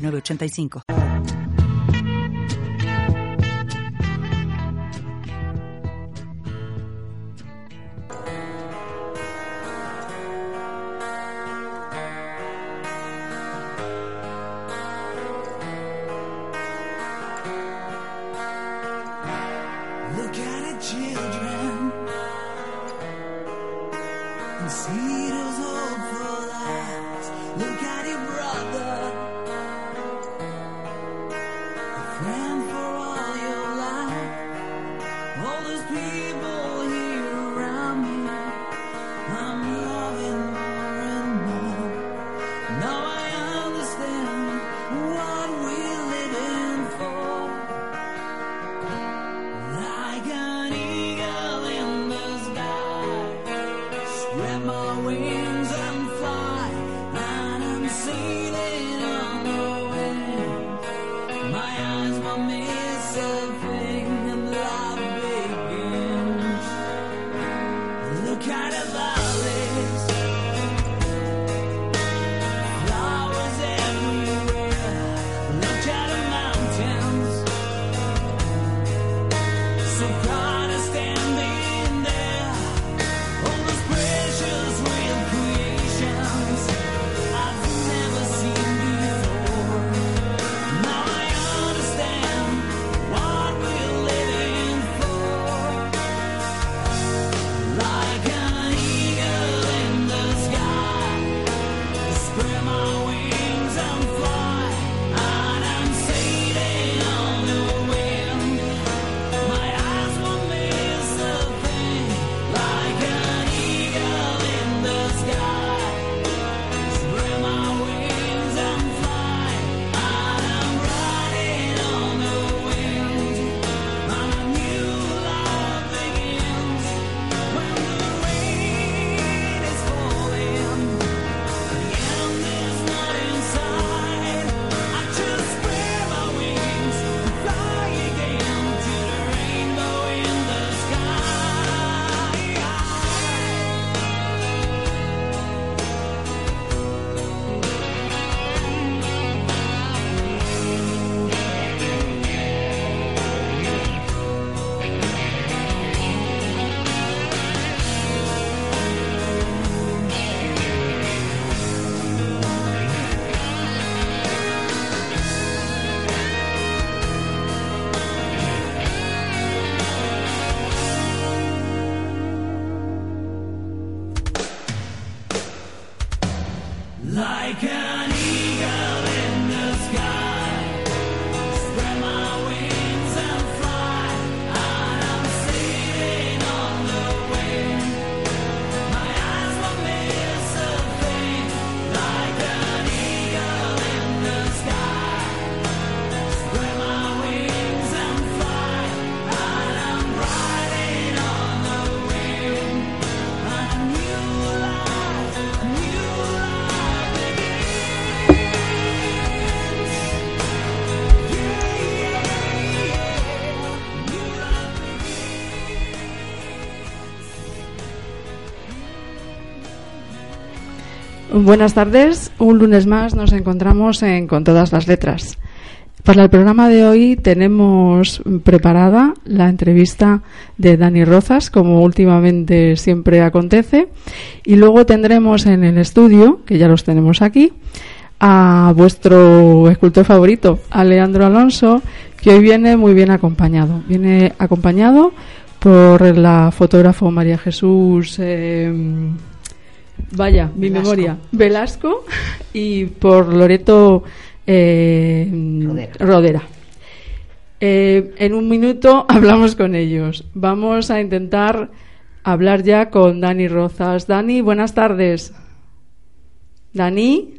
8985. Buenas tardes, un lunes más nos encontramos en Con todas las letras. Para el programa de hoy tenemos preparada la entrevista de Dani Rozas, como últimamente siempre acontece, y luego tendremos en el estudio, que ya los tenemos aquí, a vuestro escultor favorito, a Leandro Alonso, que hoy viene muy bien acompañado. Viene acompañado por la fotógrafo María Jesús. eh, Vaya, mi Velasco. memoria. Velasco y por Loreto eh, Rodera. Rodera. Eh, en un minuto hablamos con ellos. Vamos a intentar hablar ya con Dani Rozas. Dani, buenas tardes. Dani.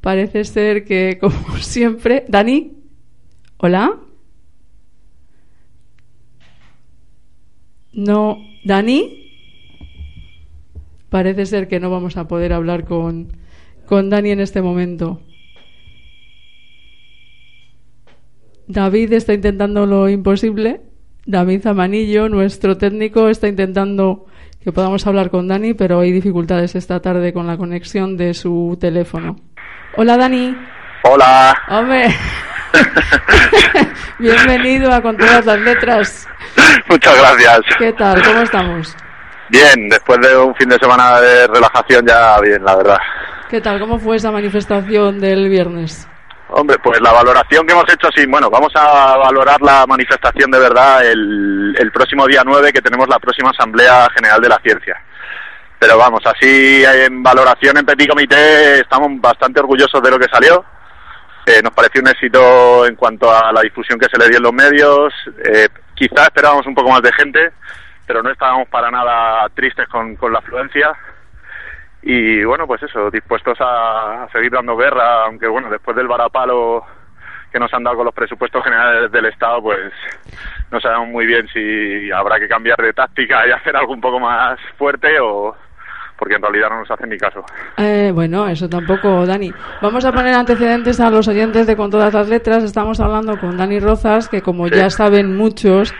Parece ser que, como siempre, Dani, hola. No, Dani. Parece ser que no vamos a poder hablar con, con Dani en este momento. David está intentando lo imposible. David Zamanillo, nuestro técnico, está intentando que podamos hablar con Dani, pero hay dificultades esta tarde con la conexión de su teléfono. Hola Dani. Hola. Hombre. Bienvenido a Con todas las letras. Muchas gracias. ¿Qué tal? ¿Cómo estamos? Bien, después de un fin de semana de relajación ya bien, la verdad. ¿Qué tal? ¿Cómo fue esa manifestación del viernes? Hombre, pues la valoración que hemos hecho, sí, bueno, vamos a valorar la manifestación de verdad el, el próximo día 9 que tenemos la próxima Asamblea General de la Ciencia. Pero vamos, así en valoración en Petit Comité estamos bastante orgullosos de lo que salió. Eh, nos pareció un éxito en cuanto a la difusión que se le dio en los medios. Eh, quizá esperábamos un poco más de gente, pero no estábamos para nada tristes con, con la afluencia. Y bueno, pues eso, dispuestos a, seguir dando guerra, aunque bueno, después del varapalo que nos han dado con los presupuestos generales del Estado, pues no sabemos muy bien si habrá que cambiar de táctica y hacer algo un poco más fuerte o porque en realidad no nos hacen ni caso. Eh, bueno, eso tampoco, Dani. Vamos a poner antecedentes a los oyentes de Con todas las letras. Estamos hablando con Dani Rozas, que como Sí. ya saben muchos,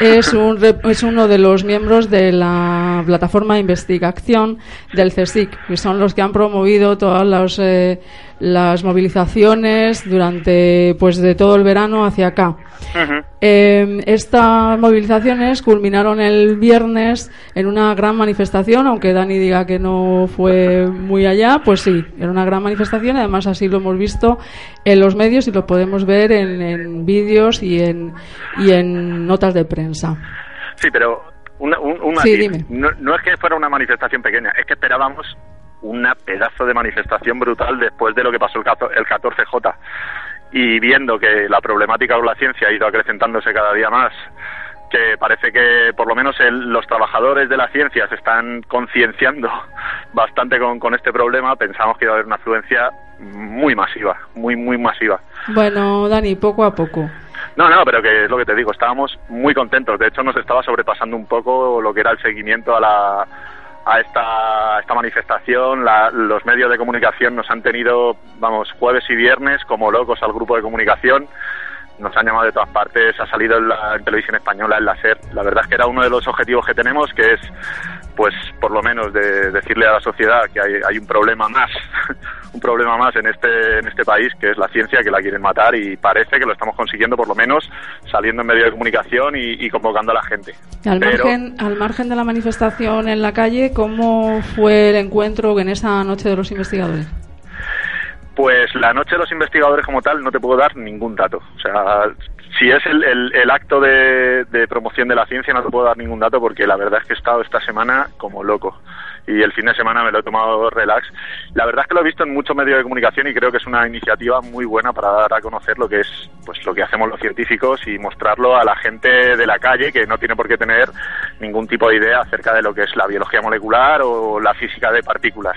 es, un, es uno de los miembros de la plataforma de investigación del CSIC, que son los que han promovido todas las, eh, las movilizaciones durante pues de todo el verano hacia acá. Eh, estas movilizaciones culminaron el viernes en una gran manifestación, aunque Dani diga que no fue muy allá, pues sí, era una gran manifestación, además así lo hemos visto en los medios y lo podemos ver en, en vídeos y en, y en notas de prensa. Sí, pero una, un, un Sí, matiz. dime. No, no es que fuera una manifestación pequeña, es que esperábamos una pedazo de manifestación brutal después de lo que pasó el 14J. Y viendo que la problemática con la ciencia ha ido acrecentándose cada día más, que parece que por lo menos el- los trabajadores de la ciencia se están concienciando bastante con, con este problema, pensamos que iba a haber una afluencia muy masiva, muy, muy masiva. Bueno, Dani, poco a poco. No, no, pero que es lo que te digo, estábamos muy contentos. De hecho, nos estaba sobrepasando un poco lo que era el seguimiento a la a esta, esta manifestación. La- los medios de comunicación nos han tenido, vamos, jueves y viernes como locos al grupo de comunicación. Nos han llamado de todas partes, ha salido en, la, televisión española, en la SER. La verdad es que era uno de los objetivos que tenemos, que es, pues, por lo menos de decirle a la sociedad que hay, hay un problema más, un problema más en este, en este país, que es la ciencia, que la quieren matar y parece que lo estamos consiguiendo, por lo menos, saliendo en medios de comunicación y, y convocando a la gente. Al, Pero- margen, al margen de la manifestación en la calle, ¿cómo fue el encuentro en esa noche de los investigadores? Pues la noche de los investigadores como tal no te puedo dar ningún dato. O sea, si es el, el- acto de, de promoción de la ciencia no te puedo dar ningún dato porque la verdad es que he estado esta semana como loco. Y el fin de semana me lo he tomado relax. La verdad es que lo he visto en muchos medios de comunicación y creo que es una iniciativa muy buena para dar a conocer lo que es pues lo que hacemos los científicos y mostrarlo a la gente de la calle que no tiene por qué tener ningún tipo de idea acerca de lo que es la biología molecular o la física de partículas.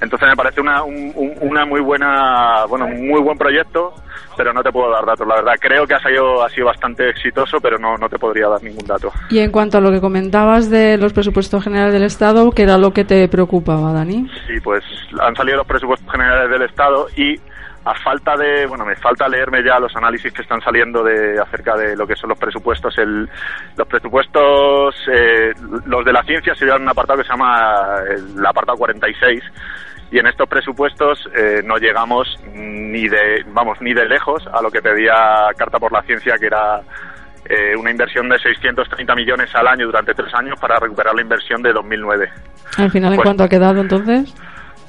Entonces me parece una, un- un- una muy buena, bueno, un muy buen proyecto, pero no te puedo dar datos. La verdad, creo que ha sido, ha sido bastante exitoso, pero no, no te podría dar ningún dato. Y en cuanto a lo que comentabas de los presupuestos generales del Estado, ¿qué era lo que te preocupaba, Dani? Sí, pues han salido los presupuestos generales del Estado y a falta de, bueno, me falta leerme ya los análisis que están saliendo de acerca de lo que son los presupuestos. El, los presupuestos, eh, los de la ciencia se llevan un apartado que se llama el apartado 46 y en estos presupuestos eh, no llegamos ni de, vamos, ni de lejos a lo que pedía Carta por la Ciencia, que era eh, una inversión de 630 millones al año durante tres años para recuperar la inversión de 2009 Al final, ¿en Pues- cuánto ha quedado entonces?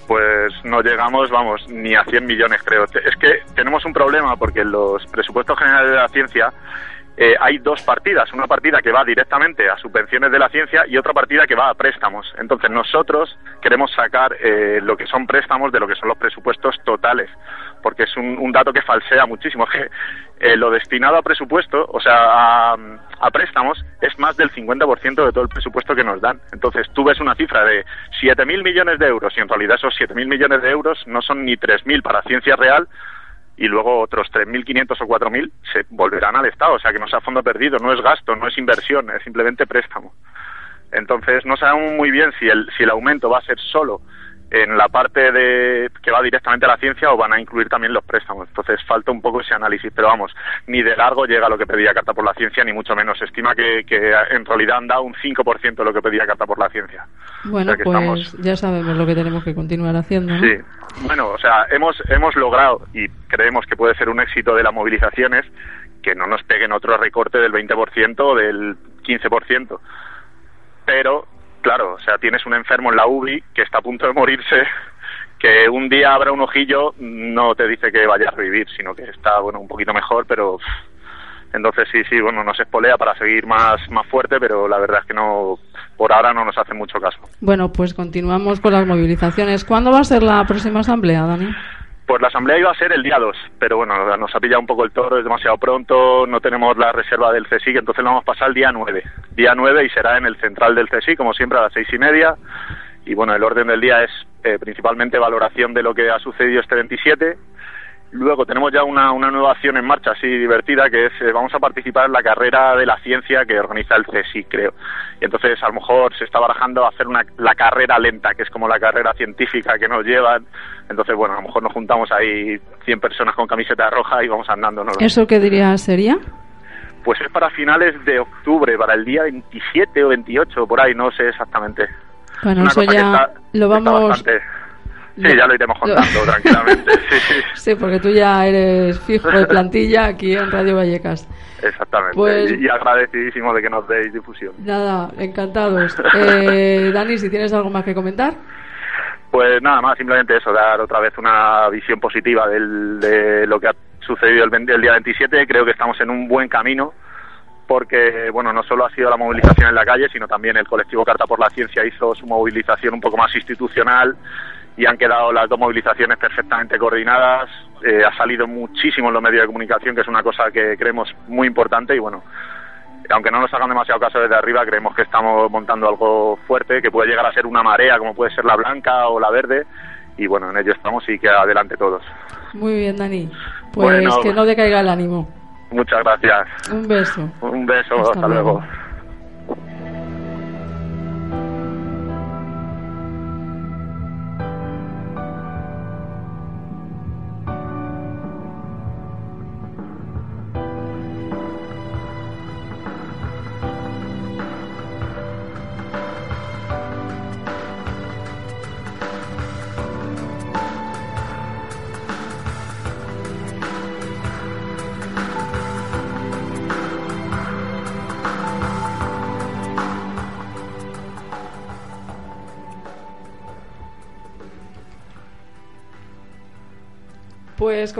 pues no llegamos, vamos, ni a 100 millones creo. Es que tenemos un problema porque los presupuestos generales de la ciencia eh, hay dos partidas, una partida que va directamente a subvenciones de la ciencia y otra partida que va a préstamos. Entonces nosotros queremos sacar eh, lo que son préstamos de lo que son los presupuestos totales, porque es un, dato que falsea muchísimo. Que eh, lo destinado a presupuesto, o sea, a, a préstamos, es más del 50% de todo el presupuesto que nos dan. Entonces, tú ves una cifra de 7.000 millones de euros y en realidad esos 7.000 millones de euros no son ni 3.000 para ciencia real y luego otros 3.500 o 4.000 se volverán al Estado. O sea, que no sea fondo perdido, no es gasto, no es inversión, es simplemente préstamo. Entonces, no sabemos muy bien si el, si el aumento va a ser solo en la parte de que va directamente a la ciencia o van a incluir también los préstamos. Entonces falta un poco ese análisis, pero vamos, ni de largo llega a lo que pedía Carta por la Ciencia, ni mucho menos. Se estima que, que en realidad han dado un 5% de lo que pedía Carta por la Ciencia. Bueno, O sea que pues estamos- ya sabemos lo que tenemos que continuar haciendo. ¿no? Sí, bueno, o sea, hemos, hemos logrado y creemos que puede ser un éxito de las movilizaciones que no nos peguen otro recorte del 20% o del 15%. Pero, claro, o sea, tienes un enfermo en la UBI que está a punto de morirse, que un día abra un ojillo, no te dice que vaya a revivir, sino que está, bueno, un poquito mejor, pero... Entonces sí, sí, bueno, nos espolea para seguir más, más fuerte, pero la verdad es que no, por ahora no nos hace mucho caso. Bueno, pues continuamos con las movilizaciones. ¿Cuándo va a ser la próxima asamblea, Dani? Pues la asamblea iba a ser el día 2, pero bueno, nos ha pillado un poco el toro, es demasiado pronto, no tenemos la reserva del CSIC, entonces lo vamos a pasar el día 9. Día 9 y será en el central del CSIC, como siempre, a las seis y media. Y bueno, el orden del día es eh, principalmente valoración de lo que ha sucedido este 27. Luego tenemos ya una, una nueva acción en marcha así divertida que es eh, vamos a participar en la carrera de la ciencia que organiza el CSIC, creo. Y entonces a lo mejor se está barajando hacer una, la carrera lenta, que es como la carrera científica que nos llevan. Entonces, bueno, a lo mejor nos juntamos ahí 100 personas con camiseta roja y vamos andando. ¿no? ¿Eso qué dirías sería? Pues es para finales de octubre, para el día 27 o 28, por ahí, no sé exactamente. Bueno, Una eso ya está- lo vamos... Sí, ya lo iremos contando tranquilamente. Sí, sí, Sí, porque tú ya eres fijo de plantilla aquí en Radio Vallecas. exactamente. Pues- Y, y agradecidísimo de que nos deis difusión. Nada, encantados. Eh, Dani, si tienes algo más que comentar. Pues nada más, simplemente eso, dar otra vez una visión positiva del- de lo que ha sucedido el, 20 el día 27. Creo que estamos en un buen camino porque, bueno, no solo ha sido la movilización en la calle, sino también el colectivo Carta por la Ciencia hizo su movilización un poco más institucional y han quedado las dos movilizaciones perfectamente coordinadas. Eh, ha salido muchísimo en los medios de comunicación, que es una cosa que creemos muy importante y, bueno, aunque no nos hagan demasiado caso desde arriba, creemos que estamos montando algo fuerte, que puede llegar a ser una marea, como puede ser la blanca o la verde, y bueno, en ello estamos y que adelante todos. Muy bien, Dani. Pues Bueno. que no decaiga el ánimo. Muchas gracias. Un beso. Un beso, Hasta hasta, luego. luego.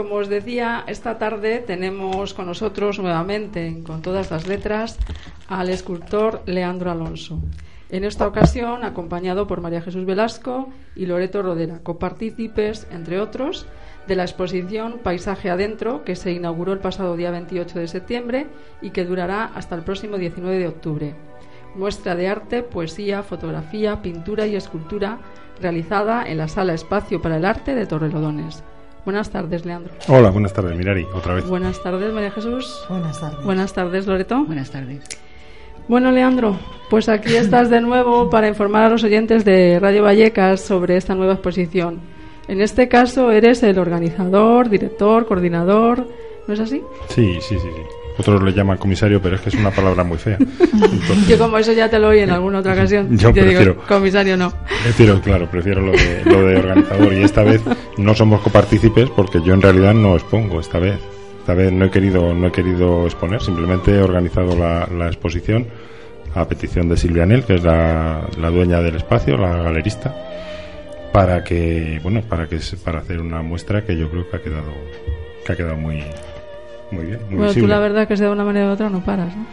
Como os decía, esta tarde tenemos con nosotros nuevamente, en con todas las letras, al escultor Leandro Alonso. En esta ocasión, acompañado por María Jesús Velasco y Loreto Rodera, copartícipes, entre otros, de la exposición Paisaje Adentro, que se inauguró el pasado día 28 de septiembre y que durará hasta el próximo 19 de octubre. Muestra de arte, poesía, fotografía, pintura y escultura realizada en la Sala Espacio para el Arte de Torrelodones. Buenas tardes, Leandro. Hola, buenas tardes, Mirari, otra vez. Buenas tardes, María Jesús. Buenas tardes. Buenas tardes, Loreto. Buenas tardes. Bueno, Leandro, pues aquí estás de nuevo para informar a los oyentes de Radio Vallecas sobre esta nueva exposición. En este caso eres el organizador, director, coordinador, ¿no es así? Sí, sí, sí, sí. Otros le llaman comisario, pero es que es una palabra muy fea. Entonces, Yo como eso ya te lo oí en alguna otra ocasión. Yo digo, prefiero- comisario no. prefiero, claro, prefiero lo de, lo de organizador. Y esta vez no somos copartícipes porque yo en realidad no expongo esta vez. Esta vez no he querido, no he querido exponer, simplemente he organizado la, la exposición a petición de Silvia Nel, que es la, la dueña del espacio, la galerista, para que, bueno, para que para hacer una muestra que yo creo que ha quedado, que ha quedado muy, muy bien, muy Bueno, tú visible. la verdad que sea de una manera u otra no paras, ¿no?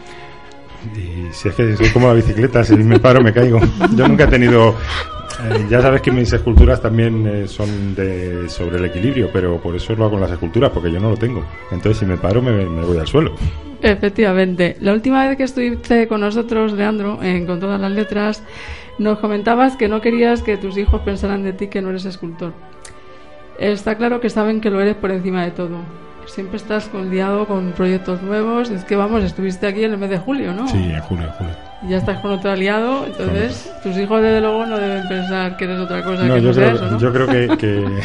Y si es que soy como la bicicleta, si me paro me caigo. Yo nunca he tenido Eh, ya sabes que mis esculturas también eh, son de, sobre el equilibrio, pero por eso lo hago con las esculturas, porque yo no lo tengo. Entonces, si me paro, me, me voy al suelo. Efectivamente. La última vez que estuviste con nosotros, Leandro, en Con todas las letras, nos comentabas que no querías que tus hijos pensaran de ti que no eres escultor. Está claro que saben que lo eres por encima de todo. Siempre estás liado con proyectos nuevos. Es que vamos, estuviste aquí en el mes de julio, ¿no? Sí, en julio, en julio. Y ya estás con otro aliado, entonces tus hijos desde luego no deben pensar que eres otra cosa No, que yo no creo, eso, ¿no? yo creo que, que-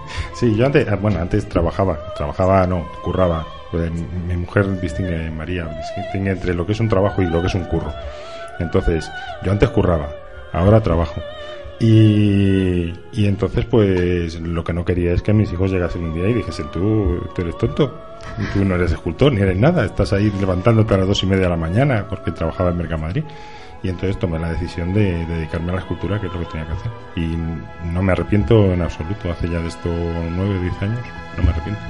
sí, yo antes, ah, bueno, antes trabajaba, trabajaba, no, curraba. Pues, mi, mi mujer distingue, María, distingue entre lo que es un trabajo y lo que es un curro. Entonces, yo antes curraba, ahora trabajo. Y, y entonces, pues, lo que no quería es que mis hijos llegasen un día y dijesen, tú, tú eres tonto, tú no eres escultor, ni eres nada, estás ahí levantándote a las dos y media de la mañana porque trabajaba en Mercamadrid. Y entonces tomé la decisión de, de dedicarme a la escultura, que es lo que tenía que hacer. Y no me arrepiento en absoluto, hace ya de esto nueve o diez años, no me arrepiento.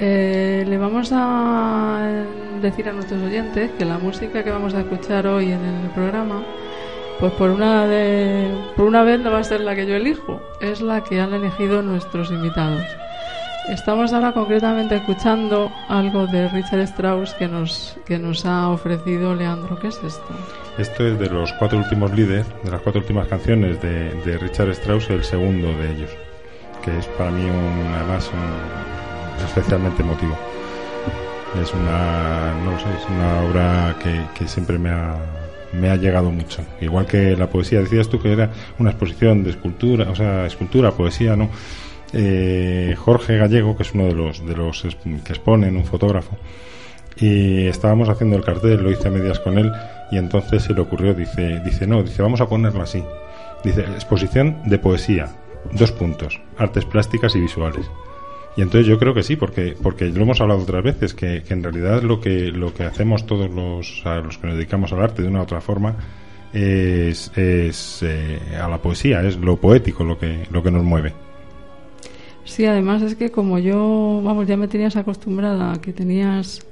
Eh, le vamos a decir a nuestros oyentes que la música que vamos a escuchar hoy en el programa, pues por una de, por una vez no va a ser la que yo elijo, es la que han elegido nuestros invitados. Estamos ahora concretamente escuchando algo de Richard Strauss que nos que nos ha ofrecido Leandro. ¿Qué es esto? Esto es de los cuatro últimos líderes, de las cuatro últimas canciones de, de Richard Strauss, el segundo de ellos, que es para mí un, además un- especialmente emotivo. Es una, no sé, es una obra que, que siempre me ha, me ha llegado mucho. Igual que la poesía, decías tú que era una exposición de escultura, o sea, escultura, poesía, ¿no? Eh, Jorge Gallego, que es uno de los, de los que exponen, un fotógrafo, y estábamos haciendo el cartel, lo hice a medias con él y entonces se le ocurrió, dice, dice, no, dice, vamos a ponerlo así. Dice, exposición de poesía, dos puntos, artes plásticas y visuales. Y entonces yo creo que sí, porque, porque lo hemos hablado otras veces, que, que en realidad lo que, lo que hacemos todos los, a los que nos dedicamos al arte de una u otra forma es, es eh, a la poesía, es lo poético lo que, lo que nos mueve. Sí, además es que como yo, vamos, ya me tenías acostumbrada a que tenías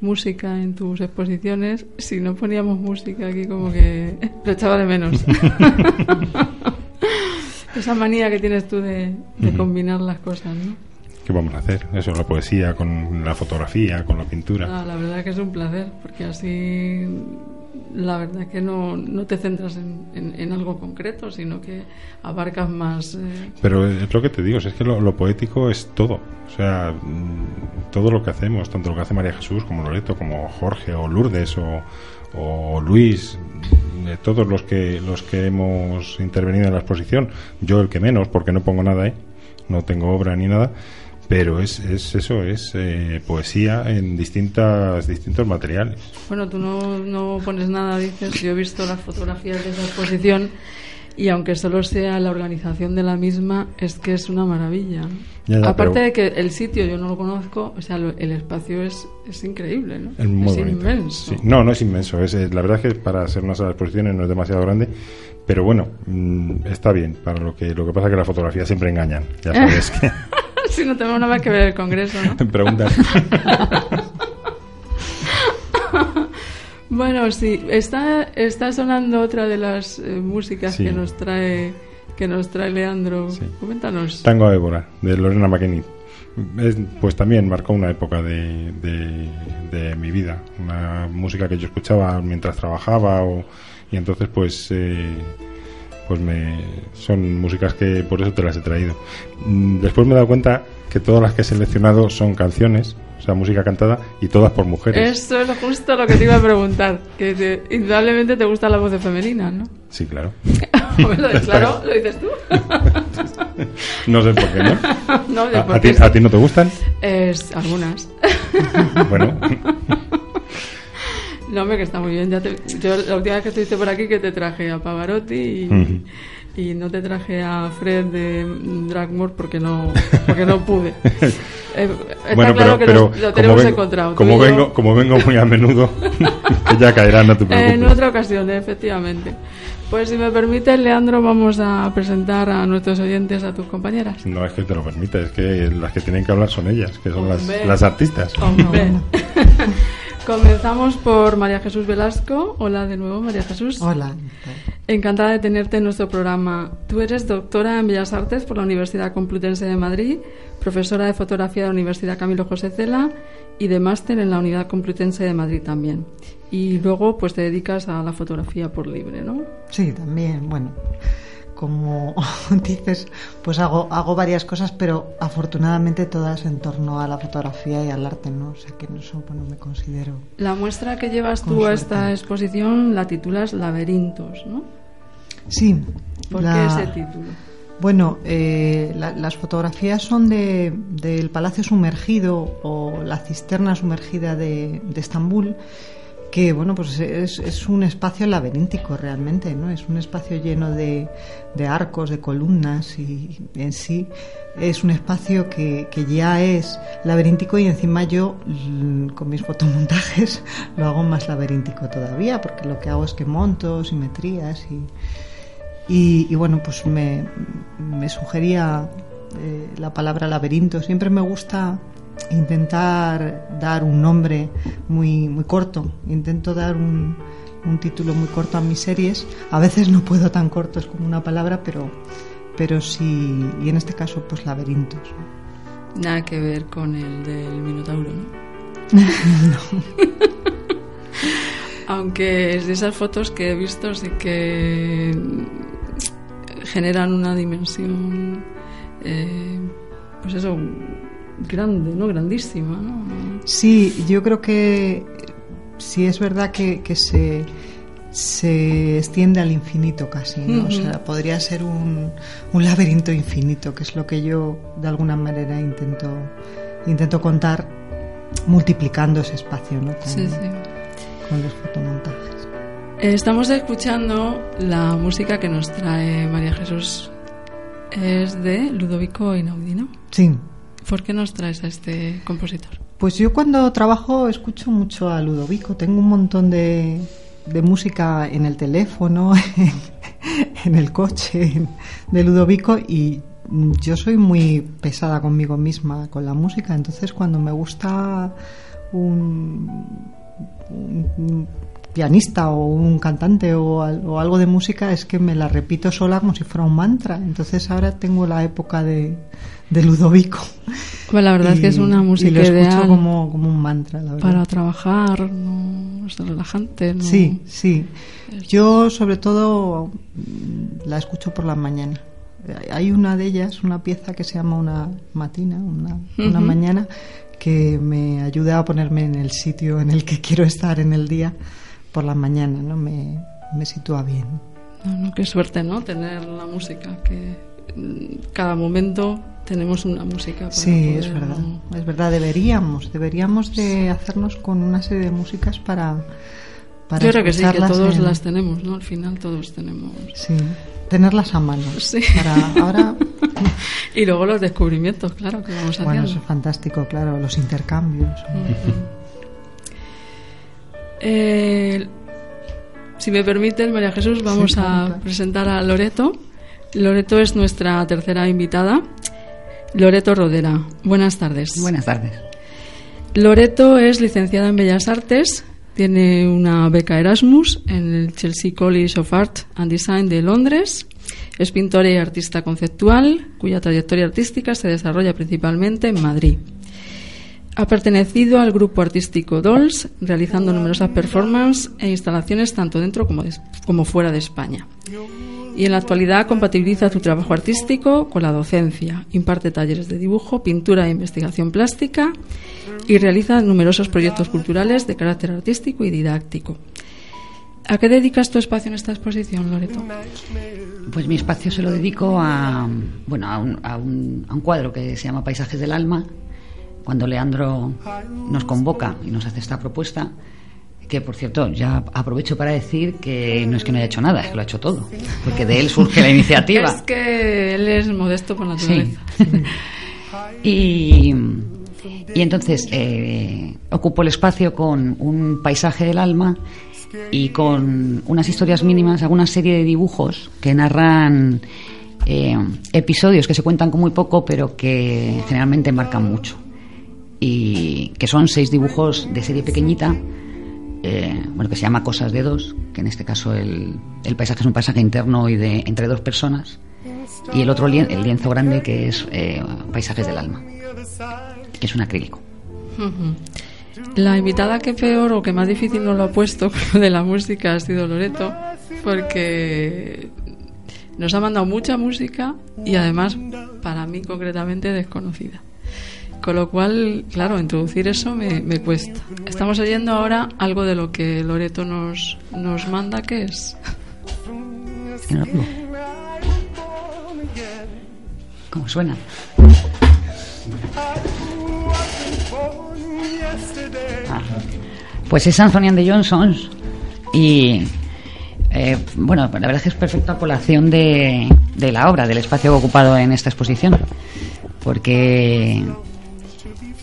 música en tus exposiciones, si no poníamos música aquí como que lo echaba de menos. Esa manía que tienes tú de, de combinar las cosas, ¿no? ¿Qué vamos a hacer? Eso, la poesía con la fotografía, con la pintura. Ah, la verdad que es un placer, porque así la verdad es que no, no te centras en, en- en algo concreto, sino que abarcas más. eh, Pero es lo que te digo, es que lo, lo poético es todo. O sea, mm, todo lo que hacemos, tanto lo que hace María Jesús como Loreto, como Jorge o Lourdes o, o Luis, mm, de todos los que, los que hemos intervenido en la exposición, yo el que menos, porque no pongo nada ahí, no tengo obra ni nada, pero es, es eso, es eh, poesía en distintas, distintos materiales. Bueno, tú no, no pones nada, dices. Yo he visto las fotografías de esa exposición y aunque solo sea la organización de la misma, es que es una maravilla. ¿no? Ya, ya, Aparte pero- de que el sitio yo no lo conozco, o sea, lo- el espacio es, es increíble, ¿no? Es muy inmenso. Sí. No, no es inmenso. Es, eh, la verdad es que para ser una sala de exposiciones no es demasiado grande, pero bueno, mm, está bien. Para lo que lo que pasa es que las fotografías siempre engañan. Ya sabes que si no tenemos nada que ver el congreso, ¿no? preguntas. Bueno, sí, está, está sonando otra de las eh, músicas Sí. que nos trae que nos trae Leandro. Sí. Coméntanos. Tango a Évora, de Lorena McKennitt. Es, pues también marcó una época de, de, de mi vida. Una música que yo escuchaba mientras trabajaba o, y entonces pues eh, pues me son músicas que por eso te las he traído. Mm, Después me he dado cuenta que todas las que he seleccionado son canciones, o sea, música cantada y todas por mujeres. Eso es justo lo que te iba a preguntar. Que te- indudablemente te gustan las voces femeninas, ¿no? Sí, claro. Claro, lo dices tú. No sé por qué no. no, ¿A, a ti, a ti no te gustan? es algunas. Bueno, No, hombre, que está muy bien. Ya te- yo la última vez que estuviste por aquí que te traje a Pavarotti y, no te traje a Fred de Dragmore porque no porque no pude. Eh, está bueno, claro pero, que pero lo, tenemos vengo, encontrado. como vengo, como vengo muy a menudo, que ya caerá, no te preocupes. En otra ocasión, efectivamente. Pues si me permites, Leandro, vamos a presentar a nuestros oyentes a tus compañeras. No es que te lo permita, es que las que tienen que hablar son ellas, que son las, las artistas. Hombre. Comenzamos por María Jesús Velasco. Hola de nuevo, María Jesús. Hola. Encantada de tenerte en nuestro programa. Tú eres doctora en Bellas Artes por la Universidad Complutense de Madrid, profesora de fotografía de la Universidad Camilo José Cela y de máster en la Unidad Complutense de Madrid también. Y luego pues te dedicas a la fotografía por libre, ¿no? Sí, también, bueno, como dices, pues hago, hago varias cosas, pero afortunadamente todas en torno a la fotografía y al arte, ¿no? O sea que en eso bueno, me considero... La muestra que llevas tú a esta exposición la titulas Laberintos, ¿no? Sí. ¿Por la- qué ese título? Bueno, eh, la- las fotografías son de, del Palacio Sumergido o la cisterna sumergida de, de Estambul, que bueno, pues es, un espacio laberíntico realmente, ¿no? Es un espacio lleno de, de arcos, de columnas y en sí es un espacio que, que ya es laberíntico y encima yo mm, con mis fotomontajes lo hago más laberíntico todavía, porque lo que hago es que monto simetrías y, y, y bueno, pues me, me sugería eh, la palabra laberinto. Siempre me gusta intentar dar un nombre muy, muy corto. Intento dar un, un título muy corto a mis series. A veces no puedo tan cortos como una palabra, pero, pero sí, y en este caso, pues laberintos. Nada que ver con el del Minotauro, ¿no? Aunque es de esas fotos que he visto sí que generan una dimensión, eh, pues eso, grande, ¿no? Grandísima, ¿no? Sí, yo creo que sí es verdad que, que se, se extiende al infinito casi, ¿no? O sea, podría ser un, un laberinto infinito, que es lo que yo de alguna manera intento, intento contar multiplicando ese espacio, ¿no? Con, Sí, sí. con los fotomontajes. Eh, Estamos escuchando la música que nos trae María Jesús. Es de Ludovico Einaudi, ¿no? Sí. ¿Por qué nos traes a este compositor? Pues yo cuando trabajo escucho mucho a Ludovico. Tengo un montón de, de música en el teléfono, en el coche de Ludovico y yo soy muy pesada conmigo misma con la música. Entonces cuando me gusta un, pianista o un cantante o algo de música es que me la repito sola como si fuera un mantra. Entonces ahora tengo la época de, de Ludovico. Pues la verdad es que es una Y- música y lo escucho ideal como, como un mantra, la verdad. para trabajar, no es relajante, ¿no? Sí, sí. Yo sobre todo la escucho por la mañana. Hay una de ellas, una pieza que se llama una matina, una, una Ujú. mañana, que me ayuda a ponerme en el sitio en el que quiero estar en el día por la mañana, ¿no? Me, me sitúa bien. No, no, qué suerte, ¿no? Tener la música, que cada momento tenemos una música. para Sí, es verdad. ¿no? Es verdad, deberíamos, deberíamos de hacernos con una serie de músicas para, para Yo creo que sí, que escucharlas todos en- las tenemos, ¿no? Al final todos tenemos. Sí, tenerlas a mano. Sí. Para ahora, Y luego los descubrimientos, claro, que vamos bueno, haciendo. eso es fantástico, claro, los intercambios. Eh, si me permiten, María Jesús, vamos Sí, a presentar a Loreto. Loreto es nuestra tercera invitada. Loreto Rodera. Buenas tardes. Buenas tardes. Loreto es licenciada en Bellas Artes, tiene una beca Erasmus en el Chelsea College of Art and Design de Londres. Es pintora y artista conceptual, cuya trayectoria artística se desarrolla principalmente en Madrid. Ha pertenecido al grupo artístico Dolls, realizando numerosas performances e instalaciones tanto dentro como, como fuera de España. Y en la actualidad compatibiliza su trabajo artístico con la docencia, imparte talleres de dibujo, pintura e investigación plástica y realiza numerosos proyectos culturales de carácter artístico y didáctico. ¿A qué dedicas tu espacio en esta exposición, Loreto? Pues mi espacio se lo dedico a, bueno, a, un, a un- a un cuadro que se llama Paisajes del Alma. Cuando Leandro nos convoca y nos hace esta propuesta, que por cierto, ya aprovecho para decir que no es que no haya hecho nada, es que lo ha hecho todo, porque de él surge la iniciativa. Es que él es modesto por Sí. naturaleza. y, y entonces eh, ocupo el espacio con un paisaje del alma y con unas historias mínimas, alguna serie de dibujos que narran eh, episodios que se cuentan con muy poco, pero que generalmente marcan mucho. Y que son seis dibujos de serie pequeñita eh, bueno, que se llama Cosas de Dos, que en este caso el, paisaje es un paisaje interno y de entre dos personas, y el otro lien- el lienzo grande que es eh, Paisajes del Alma, que es un acrílico. La invitada que peor o que más difícil nos lo ha puesto de la música ha sido Loreto, porque nos ha mandado mucha música y además, para mí concretamente, desconocida. Con lo cual, claro, introducir eso me, me cuesta. Estamos oyendo ahora algo de lo que Loreto nos, nos manda, ¿qué es? Es que pongo. ¿Cómo suena? Ah. Pues es Anthony and the Johnsons y eh, bueno, la verdad es que es perfecta colación de, de la obra, del espacio ocupado en esta exposición, porque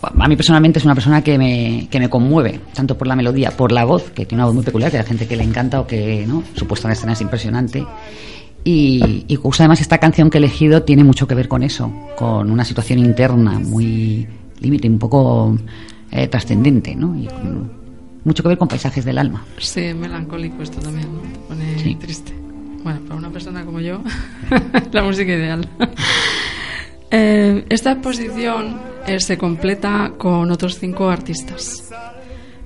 a mí personalmente es una persona que me, que me conmueve, tanto por la melodía, por la voz, que tiene una voz muy peculiar, que hay gente que le encanta o que no, su puesta en escena es impresionante. Y, y justo además esta canción que he elegido tiene mucho que ver con eso, con una situación interna muy límite, un poco eh, trascendente, ¿no? Y con- mucho que ver con paisajes del alma. Sí, melancólico esto también, ¿no? Te pone Sí. triste. Bueno, para una persona como yo, la música ideal. Eh, esta exposición eh, se completa con otros cinco artistas.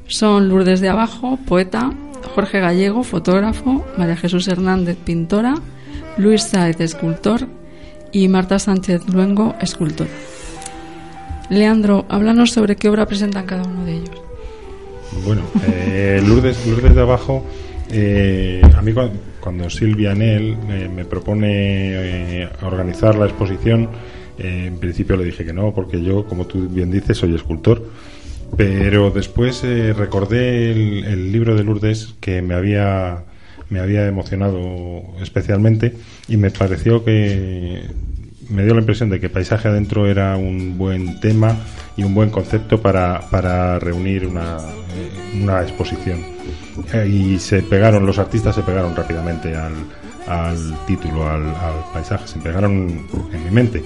Son Lourdes de Abajo, poeta, Jorge Gallego, fotógrafo, María Jesús Hernández, pintora, Luis Saez, escultor y Marta Sánchez Luengo, escultora. Leandro, háblanos sobre qué obra presentan cada uno de ellos. Bueno, eh, Lourdes, Lourdes de Abajo, eh, a mí cua- cuando, Silvia Nel eh, me propone eh, organizar la exposición, eh, en principio le dije que no, porque yo, como tú bien dices, soy escultor. Pero después eh, recordé el, el libro de Lourdes que me había, me había emocionado especialmente y me pareció que me dio la impresión de que paisaje adentro era un buen tema y un buen concepto para, para reunir una, eh, una exposición. Eh, y se pegaron, los artistas se pegaron rápidamente al, al título, al, al paisaje, se pegaron en mi mente.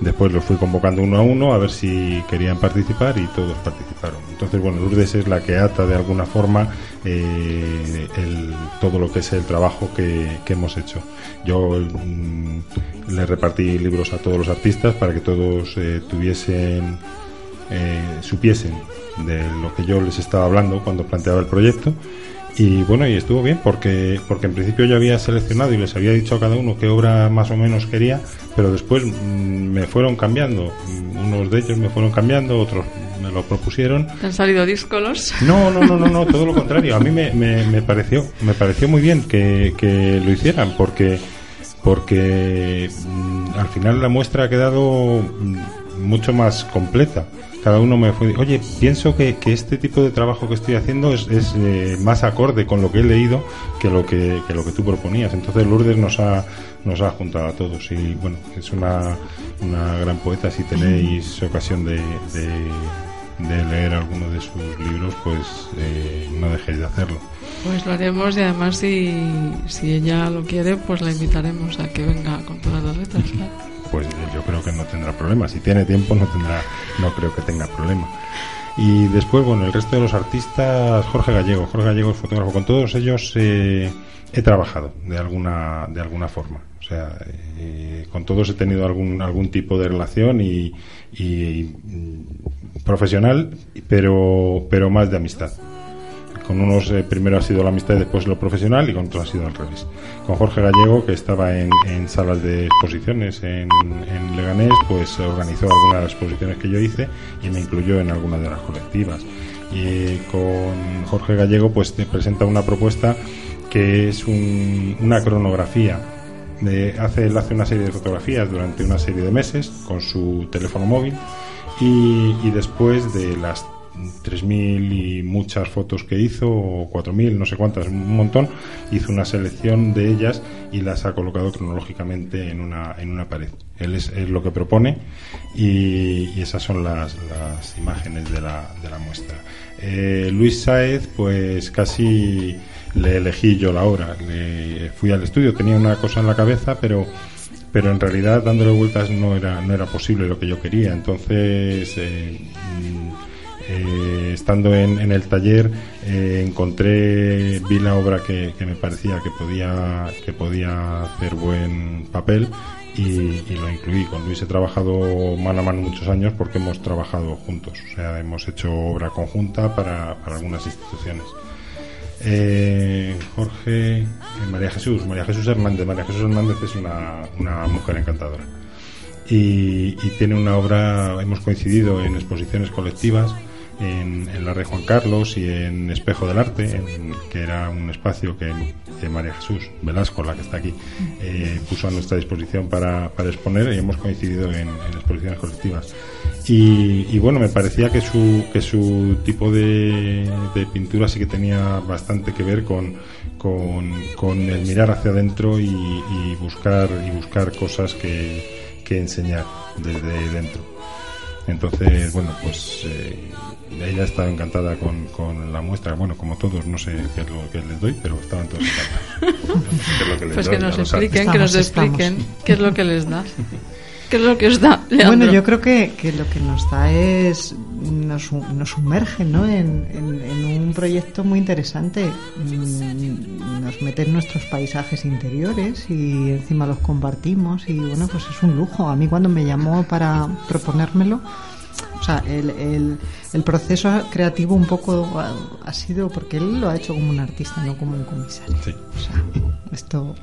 Después los fui convocando uno a uno a ver si querían participar y todos participaron. Entonces, bueno, Lourdes es la que ata de alguna forma eh, todo lo que es el trabajo que, que hemos hecho. Yo mm, le repartí libros a todos los artistas para que todos eh, tuviesen, eh, supiesen de lo que yo les estaba hablando cuando planteaba el proyecto. Y bueno, y estuvo bien porque, porque en principio yo había seleccionado y les había dicho a cada uno qué obra más o menos quería, pero después mm, me fueron cambiando. Mm, Unos de ellos me fueron cambiando, otros me lo propusieron. ¿Te han salido díscolos? No, no, no, no, no, todo lo contrario. A mí me, me, me pareció, me pareció muy bien que, que lo hicieran porque, porque mm, al final la muestra ha quedado mucho más completa. Cada uno me fue, oye, pienso que, que este tipo de trabajo que estoy haciendo es, es, eh, más acorde con lo que he leído que lo que, que lo que tú proponías. Entonces Lourdes nos ha, nos ha juntado a todos y bueno, es una, una gran poeta. Si tenéis ocasión de, de, de leer alguno de sus libros, pues eh, no dejéis de hacerlo. Pues lo haremos y además si, si ella lo quiere, pues la invitaremos a que venga con todas las letras. pues yo creo que no tendrá problema. Si tiene tiempo, no tendrá, no creo que tenga problema. Y después, bueno, el resto de los artistas, Jorge Gallego, Jorge Gallego es fotógrafo, con todos ellos eh, he trabajado de alguna, de alguna forma. O sea, eh, con todos he tenido algún, algún tipo de relación y, y, profesional, pero, pero más de amistad. Con unos eh, primero ha sido la amistad y después lo profesional y con otros ha sido al revés. Con Jorge Gallego, que estaba en, en salas de exposiciones en, en Leganés, pues organizó algunas de las exposiciones que yo hice y me incluyó en algunas de las colectivas. Y con Jorge Gallego, pues te presenta una propuesta que es un- una cronografía. De, hace, él hace una serie de fotografías durante una serie de meses con su teléfono móvil y, y después de las 3.000 y muchas fotos que hizo, o 4.000, no sé cuántas, un montón, hizo una selección de ellas y las ha colocado cronológicamente en una, en una pared. Él es, lo que propone y, esas son las, imágenes de la, de la muestra. Eh, Luis Saez, pues casi le elegí yo la obra. Le, fui al estudio, tenía una cosa en la cabeza, pero pero en realidad dándole vueltas no era no era posible lo que yo quería entonces eh, Eh, estando en, en el taller eh, encontré, vi la obra que, me parecía que podía, que podía hacer buen papel y, lo incluí. Con Luis he trabajado mano a mano muchos años porque hemos trabajado juntos, o sea, hemos hecho obra conjunta para, algunas instituciones. Eh, Jorge, María Jesús, María Jesús Hernández. María Jesús Hernández es una, una mujer encantadora. Y, y tiene una obra, hemos coincidido en exposiciones colectivas en, la Red Juan Carlos y en Espejo del Arte, en- que era un espacio que, María Jesús Velasco, la que está aquí, eh, puso a nuestra disposición para, exponer y hemos coincidido en, exposiciones colectivas. Y, bueno, me parecía que su, que su tipo de, pintura sí que tenía bastante que ver con, con, el mirar hacia adentro y, buscar, y buscar cosas que enseñar desde dentro. Entonces, bueno, pues eh, ella estaba encantada con, con la muestra. Bueno, como todos, no sé qué es lo que les doy, pero estaban todos encantados. ¿Qué es lo que les Pues doy que nos expliquen, que nos expliquen qué es lo que les da. ¿Qué es lo que os da? Bueno, yo creo que, que lo que nos da es, nos, nos sumerge ¿no? en, en- en un proyecto muy interesante. Mm, Nos mete en nuestros paisajes interiores y encima los compartimos y bueno, pues es un lujo. A mí cuando me llamó para proponérmelo, o sea, el, el, el proceso creativo un poco ha, ha sido porque él lo ha hecho como un artista, no como un comisario. Sí. O sea, esto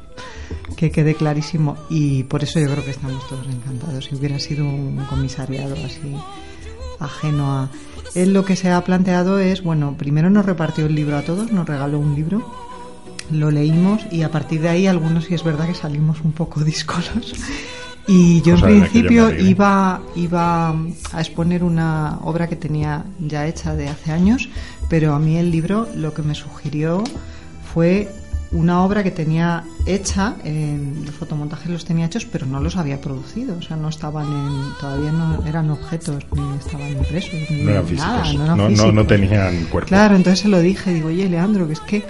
que quede clarísimo y por eso yo creo que estamos todos encantados. Si hubiera sido un comisariado así ajeno a él lo que se ha planteado es, bueno, primero nos repartió el libro a todos, nos regaló un libro, lo leímos y a partir de ahí algunos sí es verdad que salimos un poco discolos. Y yo Cosa en principio iba, iba a exponer una obra que tenía ya hecha de hace años, pero a mí el libro lo que me sugirió fue una obra que tenía hecha, en, los fotomontajes los tenía hechos, pero no los había producido, o sea, no estaban en, todavía no eran objetos, ni estaban impresos, ni No eran nada, físicos. no eran no, físicos. no tenían cuerpo. Claro, entonces se lo dije, digo, oye, Leandro, que es que,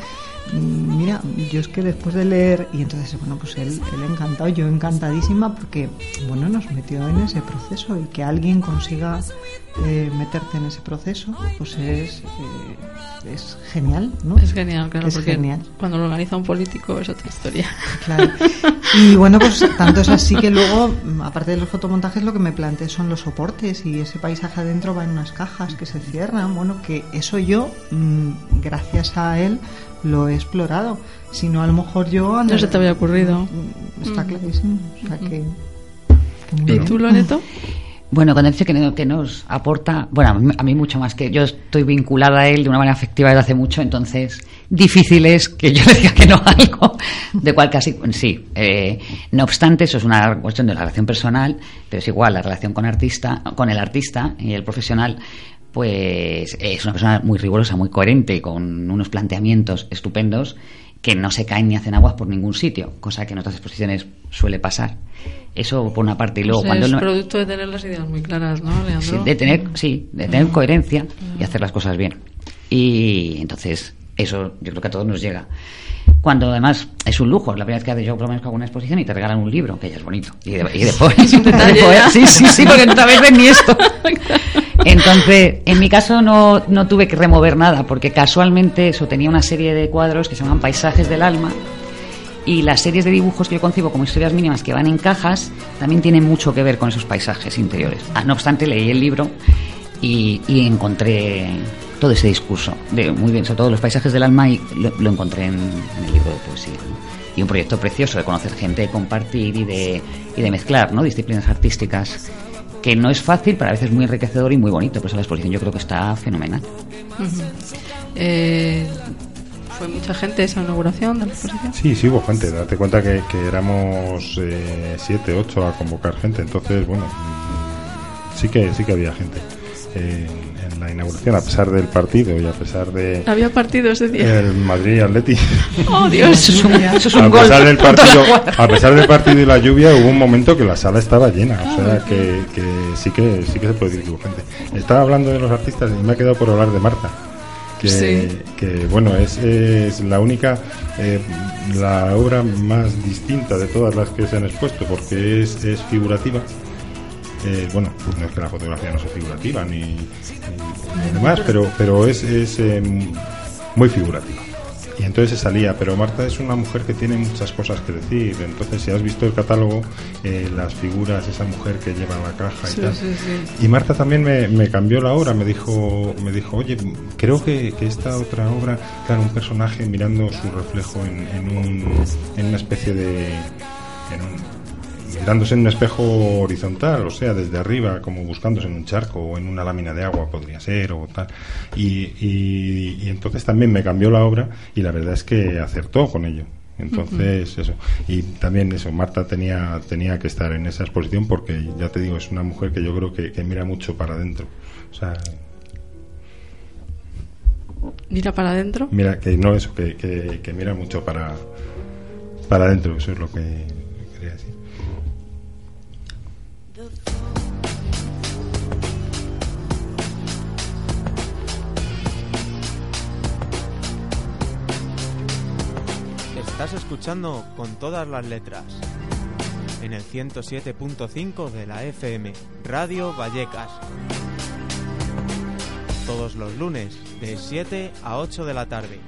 mira, yo es que después de leer, y entonces, bueno, pues él, él encantado, yo encantadísima, porque, bueno, nos metió en ese proceso y que alguien consiga eh, meterte en ese proceso, pues es, eh, es genial, ¿no? Es genial, claro, Es porque genial. cuando lo organiza un político es otra historia. Claro. Y bueno, pues tanto es así que luego, aparte de los fotomontajes, lo que me planteé son los soportes y ese paisaje adentro va en unas cajas que se cierran. Bueno, que eso yo, mm, gracias a él, lo he explorado. Si no, a lo mejor yo... No se te había ocurrido. Mm, Está clarísimo. O sea que... ¿Y bien. tú, Loreto? Bueno, cuando dice que, no- que nos aporta, bueno, a mí, a mí mucho más que yo estoy vinculada a él de una manera afectiva desde hace mucho, entonces difícil es que yo le diga que no a algo, de cual casi, sí. eh, no obstante, eso es una cuestión de la relación personal, pero es igual, la relación con artista, con el artista y el profesional, pues es una persona muy rigurosa, muy coherente, con unos planteamientos estupendos que no se caen ni hacen aguas por ningún sitio, cosa que en otras exposiciones suele pasar. Eso por una parte y luego O sea, cuando es no- producto de tener las ideas muy claras, ¿no, Leandro? Sí, de tener, sí, de tener coherencia y hacer las cosas bien. Y entonces, eso yo creo que a todos nos llega. Cuando además es un lujo, la primera vez que yo por lo menos hago una exposición y te regalan un libro, que ya es bonito. Y, de- y después, sí, sí, sí, porque a veces ni esto. Entonces, en mi caso no, no tuve que remover nada, porque casualmente eso tenía una serie de cuadros que se llaman Paisajes del Alma, y las series de dibujos que yo concibo como historias mínimas que van en cajas también tienen mucho que ver con esos paisajes interiores. Ah, no obstante, leí el libro y, y encontré todo ese discurso, de, muy bien, sobre todo los paisajes del alma, y lo, lo encontré en, el libro de poesía. Y un proyecto precioso de conocer gente, de compartir y de, y de mezclar ¿no? disciplinas artísticas, que no es fácil, pero a veces muy enriquecedor y muy bonito. Por eso la exposición yo creo que está fenomenal. Eh, ¿Fue mucha gente esa inauguración de la exposición? Sí, sí hubo gente. Date cuenta que, que éramos eh, siete, ocho a convocar gente. Entonces, bueno, mm, sí que sí que había gente eh, en, la inauguración, a pesar del partido y a pesar de ¿Había partido ese día? el Madrid Atleti. ¡Oh, Dios! Eso es un, eso es un a gol. pesar del partido, a pesar del partido y la lluvia, hubo un momento que la sala estaba llena. O sea, que, que sí que sí que se puede decir que hubo gente. Estaba hablando de los artistas y me ha quedado por hablar de Marta. Que, Sí. que, bueno, es, es la única, eh, la obra más distinta de todas las que se han expuesto, porque es, es figurativa. Eh, bueno, no es que la fotografía no sea figurativa ni, ni- ni demás, pero, pero es, es eh, muy figurativa. Y entonces se salía, pero Marta es una mujer que tiene muchas cosas que decir. Entonces, si has visto el catálogo, eh, las figuras, esa mujer que lleva la caja y Sí, tal. sí, sí. Y Marta también me, me cambió la obra, me dijo, me dijo, oye, creo que, que esta otra obra, claro, un personaje mirando su reflejo en, en, un, en una especie de... en un- mirándose en un espejo horizontal, o sea, desde arriba, como buscándose en un charco o en una lámina de agua, podría ser, o tal. Y, y, y entonces también me cambió la obra y la verdad es que acertó con ello. Entonces, eso. Y también eso, Marta tenía, tenía que estar en esa exposición porque, ya te digo, es una mujer que yo creo que, que mira mucho para adentro. O sea, Mira para adentro. mira, que no eso, que, que, que mira mucho para, para adentro, eso es lo que Estás escuchando con todas las letras. En el 107.5 de la FM, Radio Vallecas. Todos los lunes, de 7 a 8 de la tarde.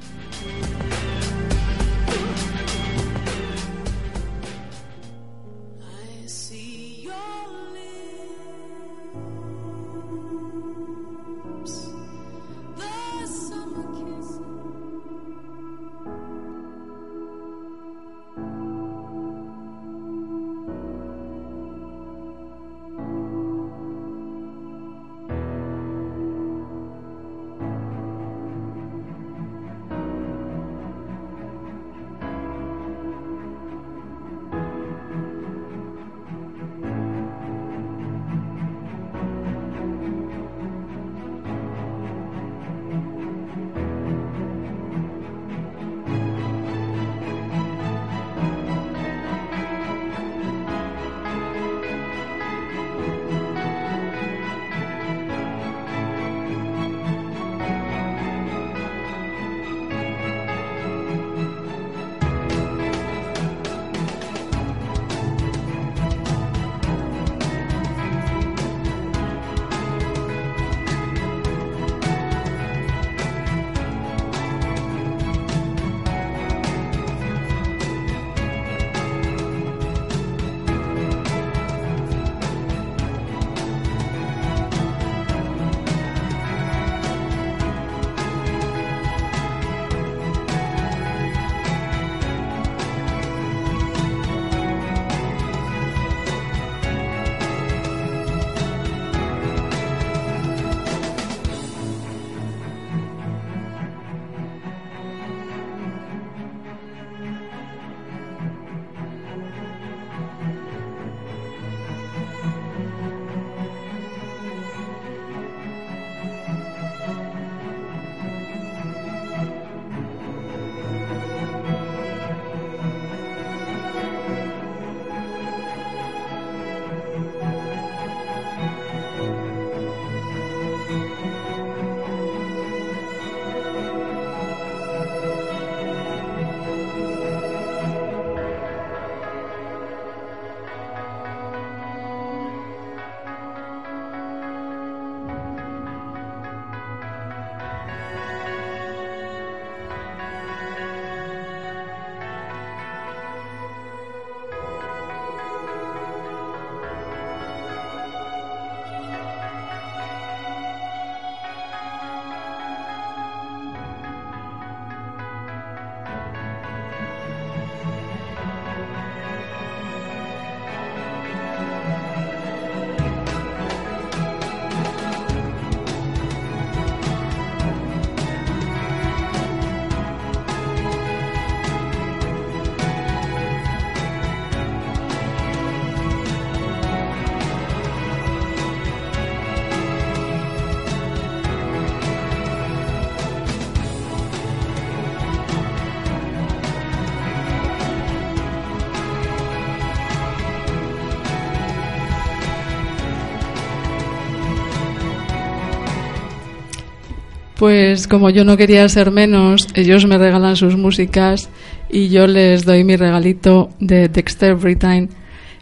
Pues como yo no quería ser menos, ellos me regalan sus músicas y yo les doy mi regalito de Dexter Britain,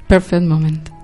Perfect Moment.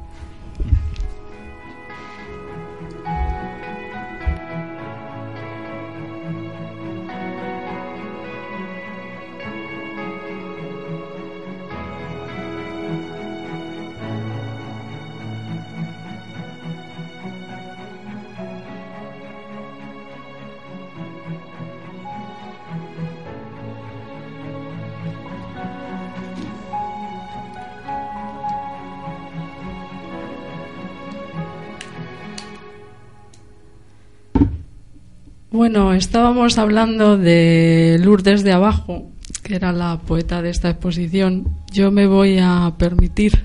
Estábamos hablando de Lourdes de Abajo, que era la poeta de esta exposición. Yo me voy a permitir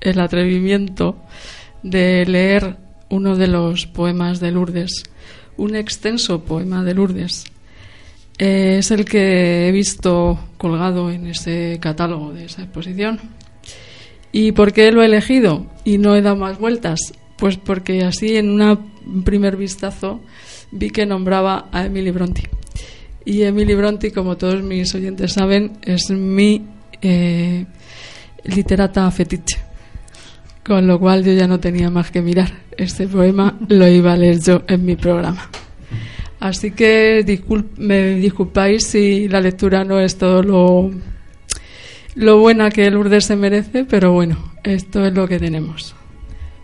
el atrevimiento de leer uno de los poemas de Lourdes, un extenso poema de Lourdes. Eh, es el que he visto colgado en ese catálogo de esa exposición. ¿Y por qué lo he elegido y no he dado más vueltas? Pues porque así en un primer vistazo vi que nombraba a Emily Bronte. Y Emily Bronte, como todos mis oyentes saben, es mi eh, literata fetiche. Con lo cual yo ya no tenía más que mirar. Este poema lo iba a leer yo en mi programa. Así que me disculpáis si la lectura no es todo lo, lo buena que Lourdes se merece, pero bueno, esto es lo que tenemos.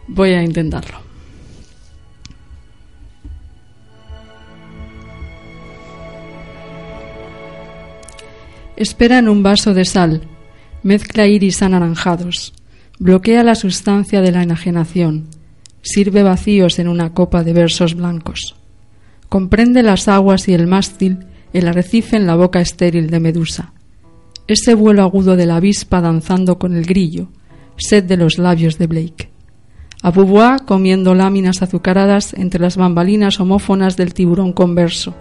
Voy a intentarlo. Espera en un vaso de sal, mezcla iris anaranjados, bloquea la sustancia de la enajenación, sirve vacíos en una copa de versos blancos. Comprende las aguas y el mástil, el arrecife en la boca estéril de Medusa. Ese vuelo agudo de la avispa danzando con el grillo, sed de los labios de Blake. A Beauvoir comiendo láminas azucaradas entre las bambalinas homófonas del tiburón converso.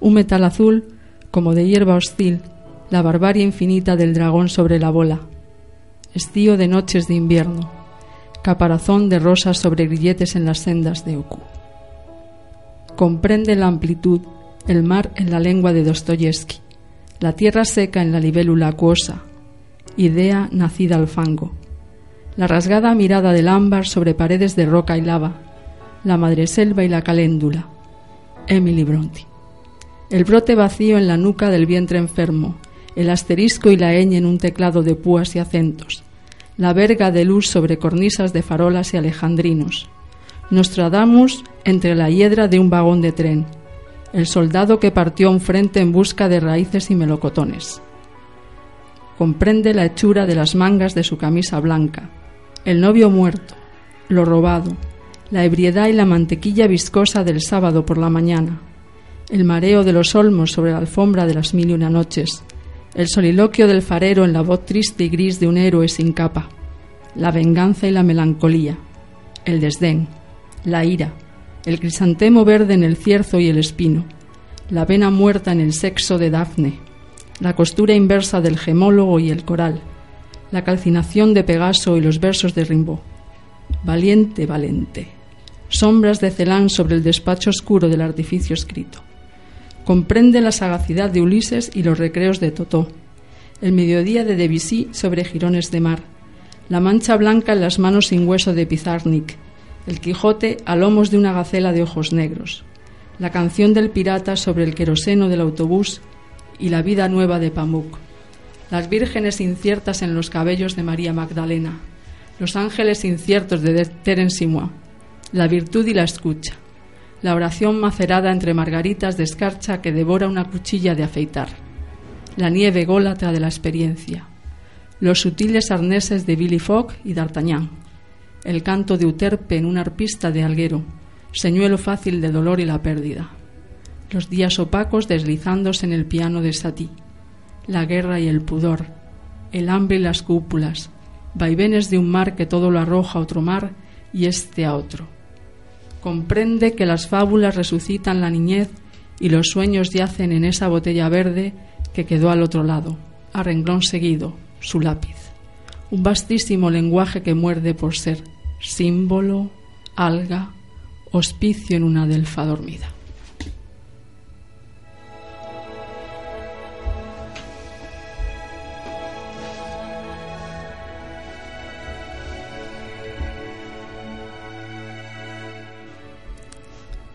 Un metal azul, como de hierba hostil, la barbarie infinita del dragón sobre la bola. Estío de noches de invierno, caparazón de rosas sobre grilletes en las sendas de Oku. Comprende la amplitud, el mar en la lengua de Dostoyevsky, la tierra seca en la libélula acuosa, idea nacida al fango, la rasgada mirada del ámbar sobre paredes de roca y lava, la madreselva y la caléndula. Emily Bronte. El brote vacío en la nuca del vientre enfermo, el asterisco y la ñ en un teclado de púas y acentos, la verga de luz sobre cornisas de farolas y alejandrinos, Nostradamus entre la hiedra de un vagón de tren, el soldado que partió un frente en busca de raíces y melocotones. Comprende la hechura de las mangas de su camisa blanca, el novio muerto, lo robado, la ebriedad y la mantequilla viscosa del sábado por la mañana, el mareo de los olmos sobre la alfombra de las mil y una noches, el soliloquio del farero en la voz triste y gris de un héroe sin capa, la venganza y la melancolía, el desdén, la ira, el crisantemo verde en el cierzo y el espino, la vena muerta en el sexo de Dafne, la costura inversa del gemólogo y el coral, la calcinación de Pegaso y los versos de Rimbaud. Valiente, valente. Sombras de Celán sobre el despacho oscuro del artificio escrito. Comprende la sagacidad de Ulises y los recreos de Totó. El mediodía de Debussy sobre jirones de mar. La mancha blanca en las manos sin hueso de Pizarnik. El Quijote a lomos de una gacela de ojos negros. La canción del pirata sobre el queroseno del autobús y la vida nueva de Pamuk. Las vírgenes inciertas en los cabellos de María Magdalena. Los ángeles inciertos de Terence Simois. La virtud y la escucha. La oración macerada entre margaritas de escarcha que devora una cuchilla de afeitar. La nieve gólatra de la experiencia. Los sutiles arneses de Billy Fogg y D'Artagnan. El canto de Euterpe en una arpista de Alguero. Señuelo fácil de dolor y la pérdida. Los días opacos deslizándose en el piano de Satie. La guerra y el pudor. El hambre y las cúpulas. Vaivenes de un mar que todo lo arroja a otro mar y este a otro. Comprende que las fábulas resucitan la niñez y los sueños yacen en esa botella verde que quedó al otro lado, a renglón seguido, su lápiz. Un vastísimo lenguaje que muerde por ser símbolo, alga, hospicio en una delfa dormida.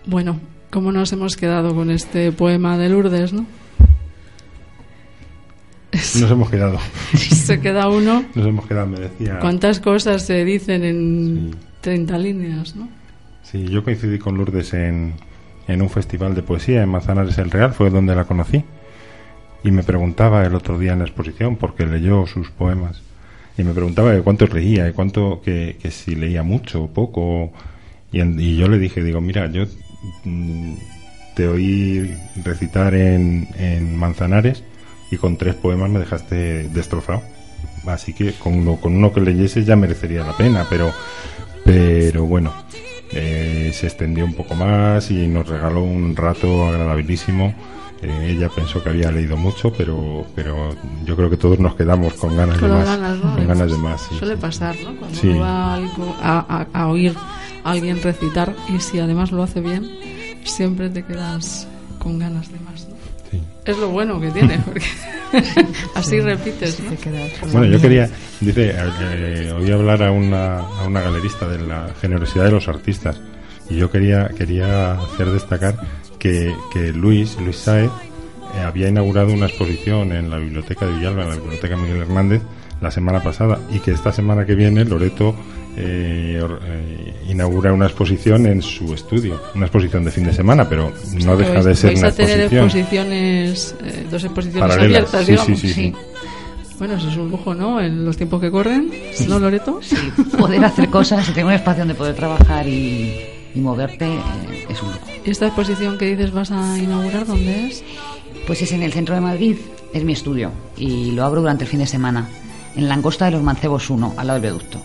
Bueno, ¿cómo nos hemos quedado con este poema de Lourdes, no? Nos hemos quedado. Se queda uno. Nos hemos quedado, me decía. ¿Cuántas cosas se dicen en Sí. 30 líneas, no? Sí, yo coincidí con Lourdes en, en un festival de poesía en Manzanares el Real, fue donde la conocí. Y me preguntaba el otro día en la exposición, porque leyó sus poemas, y me preguntaba de cuántos leía, y cuánto, que, que si leía mucho o poco. Y, en- y yo le dije, digo, mira, yo te oí recitar en, en Manzanares y con tres poemas me dejaste destrozado. Así que con uno, con uno que leyese ya merecería la pena, pero, pero bueno, eh, se extendió un poco más y nos regaló un rato agradabilísimo. Eh, ella pensó que había leído mucho, pero, pero yo creo que todos nos quedamos con ganas Con de más. ganas, ¿no? Con ganas de más. sí, Suele sí. pasar, ¿no? Cuando Sí. uno va a, algo- a- a- oír alguien recitar y si además lo hace bien, siempre te quedas con ganas de más. ¿no? Sí. Es lo bueno que tiene, porque así repites, ¿no? Te quedas con Bueno, yo quería, dice, eh, oí hablar a una, a una galerista de la generosidad de los artistas y yo quería, quería hacer destacar que, que Luis, Luis Saez, eh, había inaugurado una exposición en la biblioteca de Villalba, en la biblioteca Miguel Hernández, la semana pasada y que esta semana que viene Loreto eh, or- eh, inaugura una exposición en su estudio, una exposición de fin de semana, pero no deja de ser vais una a tener exposición exposiciones, eh, dos exposiciones paralela. abiertas, Sí, digamos. sí, sí, sí. Bueno, eso es un lujo, ¿no? En los tiempos que corren, ¿no, Loreto? Sí, poder hacer cosas, tener un espacio donde poder trabajar y, y moverte eh, es un lujo. ¿Y esta exposición que dices vas a inaugurar dónde es? Pues es en el centro de Madrid, es mi estudio y lo abro durante el fin de semana en Langosta de los Mancebos 1, al lado del viaducto.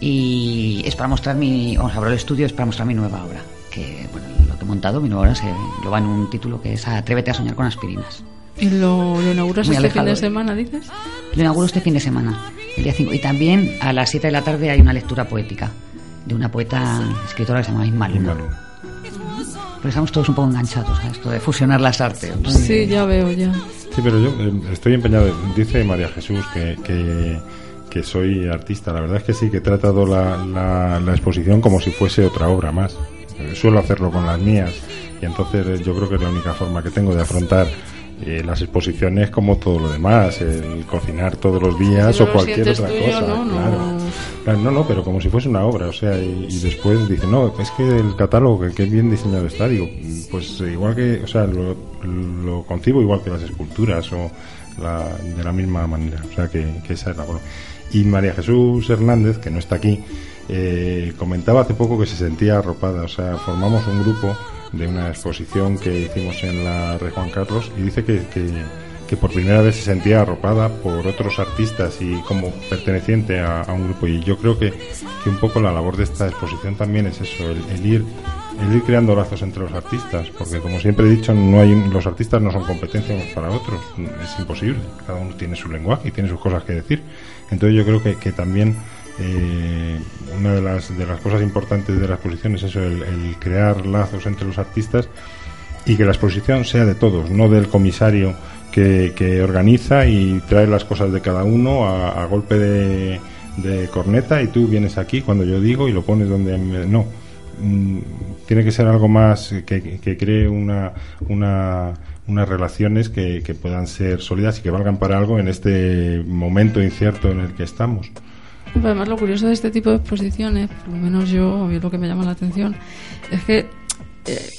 Y es para mostrar mi, os abro el estudio, es para mostrar mi nueva obra, que bueno, lo que he montado, mi nueva obra, se, lo va en un título que es Atrévete a soñar con aspirinas. ¿Y lo, lo inauguras Muy este alejado fin de semana, dices? Lo inauguro este fin de semana, el día 5. Y también a las 7 de la tarde hay una lectura poética de una poeta escritora que se llama Isma Luna. Porque estamos todos un poco enganchados a esto de fusionar las artes. ¿no? Sí, ya veo, ya. Sí, pero yo eh, estoy empeñado. Dice María Jesús que, que, que soy artista. La verdad es que sí, que he tratado la, la, la exposición como si fuese otra obra más. Eh, Suelo hacerlo con las mías y entonces eh, yo creo que es la única forma que tengo de afrontar eh, las exposiciones como todo lo demás, el cocinar todos los días Si no o cualquier otra tuyo, cosa. ¿no? No. Claro. Claro, no, no, pero como si fuese una obra, o sea, y, y después dice, no, es que el catálogo, que, que bien diseñado está, digo, pues eh, igual que, o sea, lo, lo concibo igual que las esculturas o la, de la misma manera, o sea, que, que esa es la forma. Y María Jesús Hernández, que no está aquí, eh, comentaba hace poco que se sentía arropada, o sea, formamos un grupo de una exposición que hicimos en la Rey Juan Carlos y dice que, que, por primera vez se sentía arropada por otros artistas y como perteneciente a, un grupo. Y yo creo que, que un poco la labor de esta exposición también es eso, el, el ir el ir creando lazos entre los artistas, porque como siempre he dicho, no hay los artistas no son competencia unos para otros, es imposible, cada uno tiene su lenguaje y tiene sus cosas que decir. Entonces yo creo que, que también eh, una de las, de las cosas importantes de la exposición es eso, el, crear lazos entre los artistas y que la exposición sea de todos, no del comisario que, que organiza y trae las cosas de cada uno a, a golpe de, de corneta y tú vienes aquí cuando yo digo y lo pones donde... me- no, Mm, tiene que ser algo más que, que cree una, una, unas relaciones que, que puedan ser sólidas y que valgan para algo en este momento incierto en el que estamos. Además, lo curioso de este tipo de exposiciones, por lo menos yo, a mí lo que me llama la atención, es que eh,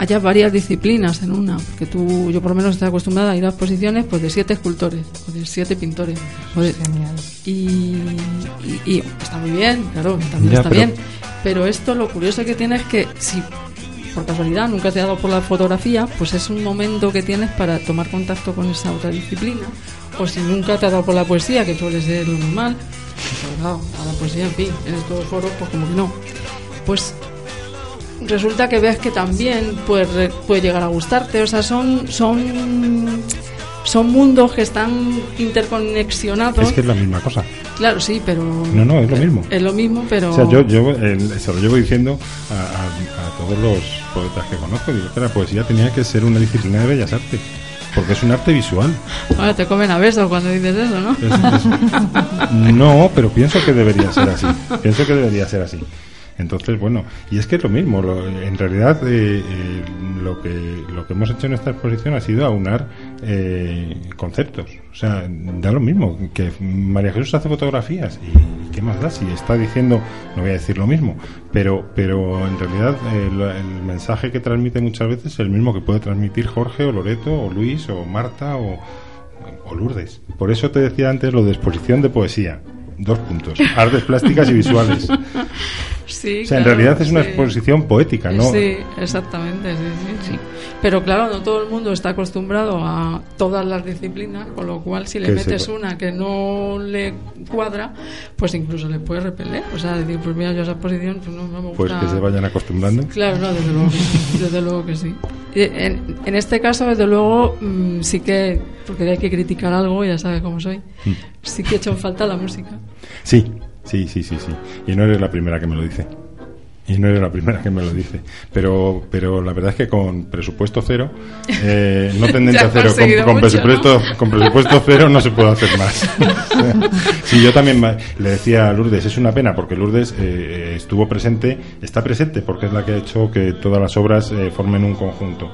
haya varias disciplinas en una. Porque tú, yo por lo menos estoy acostumbrada a ir a exposiciones pues de siete escultores, o de siete pintores. o de- Genial. y, y- y está muy bien, claro, también Ya, está pero- bien. Pero esto lo curioso que tiene es que si por casualidad nunca te ha dado por la fotografía, pues es un momento que tienes para tomar contacto con esa otra disciplina. O si nunca te ha dado por la poesía, que suele ser lo normal, pues claro, a la poesía, en fin, en estos foros, pues como que no. Pues resulta que ves que también puede, puede llegar a gustarte. O sea, son, son, son mundos que están interconexionados. Es que es la misma cosa. Claro, sí, pero. No, no, es lo mismo. Es lo mismo, pero. O sea, yo, yo eh, se lo llevo diciendo a, a- a todos los poetas que conozco, digo que la poesía tenía que ser una disciplina de bellas artes, porque es un arte visual. Ahora te comen a besos cuando dices eso, ¿no? Es- es- no, pero pienso que debería ser así. Pienso que debería ser así. Entonces, bueno, y es que es lo mismo. lo- en realidad, eh, eh, lo que lo que hemos hecho en esta exposición ha sido aunar eh, conceptos. O sea, da lo mismo que María Jesús hace fotografías y qué más da si está diciendo, no voy a decir lo mismo, pero pero en realidad eh, lo- el mensaje que transmite muchas veces es el mismo que puede transmitir Jorge o Loreto o Luis o Marta o o Lourdes. Por eso te decía antes lo de exposición de poesía. Dos puntos. Artes plásticas y visuales. Sí, o sea, en claro, realidad es una sí. exposición poética, ¿no? Sí, exactamente, sí, sí, sí. Pero claro, no todo el mundo está acostumbrado a todas las disciplinas, con lo cual si le Que metes una que no le cuadra, pues incluso le puede repeler. O sea, decir, pues mira, yo esa posición pues no, no me gusta. Pues que se vayan acostumbrando. Claro, no, desde luego, desde luego que sí. Y En, en este caso, desde luego, mm, sí que, porque hay que criticar algo, ya sabes cómo soy, Mm. sí que he hecho en falta la música. Sí, sí, sí, sí, sí. Y no eres la primera que me lo dice. Y no eres la primera que me lo dice. Pero, pero la verdad es que con presupuesto cero, eh, no tendente Ya a has cero, con, conseguido con mucho, presupuesto, con presupuesto cero no se puede hacer más. sí, yo también le decía a Lourdes, es una pena porque Lourdes eh, estuvo presente, está presente porque es la que ha hecho que todas las obras eh, formen un conjunto.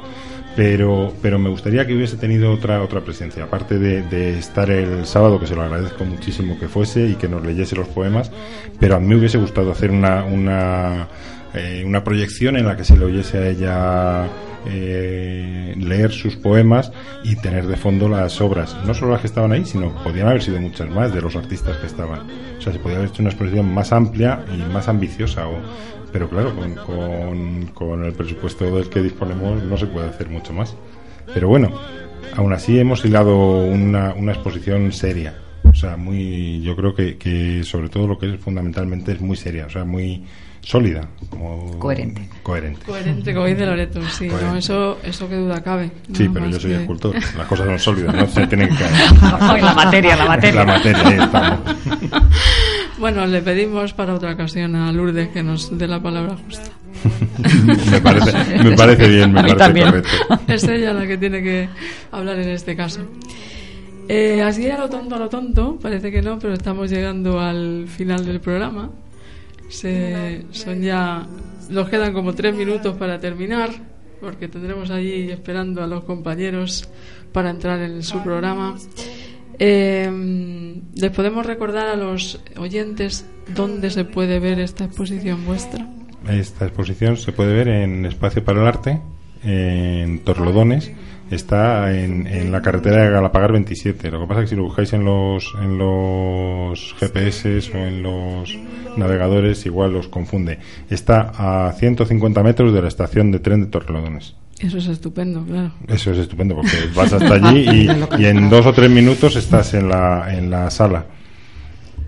Pero, pero me gustaría que hubiese tenido otra otra presencia, aparte de, de estar el sábado, que se lo agradezco muchísimo que fuese y que nos leyese los poemas, pero a mí hubiese gustado hacer una, una, eh, una proyección en la que se le oyese a ella eh, leer sus poemas y tener de fondo las obras, no solo las que estaban ahí, sino podían haber sido muchas más de los artistas que estaban. O sea, se podía haber hecho una exposición más amplia y más ambiciosa, o, pero claro, con, con, el presupuesto del que disponemos no se puede hacer mucho más. Pero bueno, aún así hemos hilado una, una exposición seria. O sea, muy, yo creo que, que sobre todo lo que es fundamentalmente es muy seria, o sea, muy sólida. Como Coherente. Coherente. Coherente, como dice Loreto, sí, no, eso, eso que duda cabe. Sí, pero yo soy que- escultor. Las cosas son sólidas, no se tienen que la materia, la materia. La materia, estamos. Bueno, le pedimos para otra ocasión a Lourdes que nos dé la palabra justa. me, parece, me parece bien, me A mí parece también. correcto. Es ella la que tiene que hablar en este caso. Eh, así a lo tonto, a lo tonto, parece que no, pero estamos llegando al final del programa. Se, son ya, nos quedan como tres minutos para terminar, porque tendremos allí esperando a los compañeros para entrar en su programa. Eh, Les podemos recordar a los oyentes dónde se puede ver esta exposición vuestra. Esta exposición se puede ver en Espacio para el Arte, en Torlodones. Está en, en la carretera de Galapagar 27. Lo que pasa es que si lo buscáis en los, en los GPS o en los navegadores, igual os confunde. Está a 150 metros de la estación de tren de Torrelodones. Eso es estupendo, claro. Eso es estupendo porque vas hasta allí y, y en dos o tres minutos estás en la, en la sala.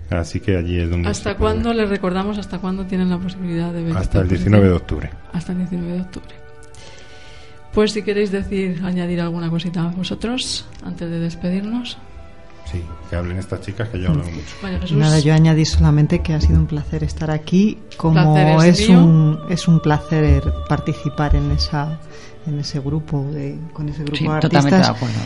Así que allí es donde. ¿Hasta cuándo les recordamos hasta cuándo tienen la posibilidad de ver? Hasta el exposición? 19 de octubre. Hasta el 19 de octubre. Pues si queréis decir, añadir alguna cosita vosotros antes de despedirnos. Sí, que hablen estas chicas que yo hablo mucho. María Jesús. Nada, yo añadí solamente que ha sido un placer estar aquí, como es un es un placer participar en esa en ese grupo de con ese grupo Sí, de totalmente de artistas. acuerdo.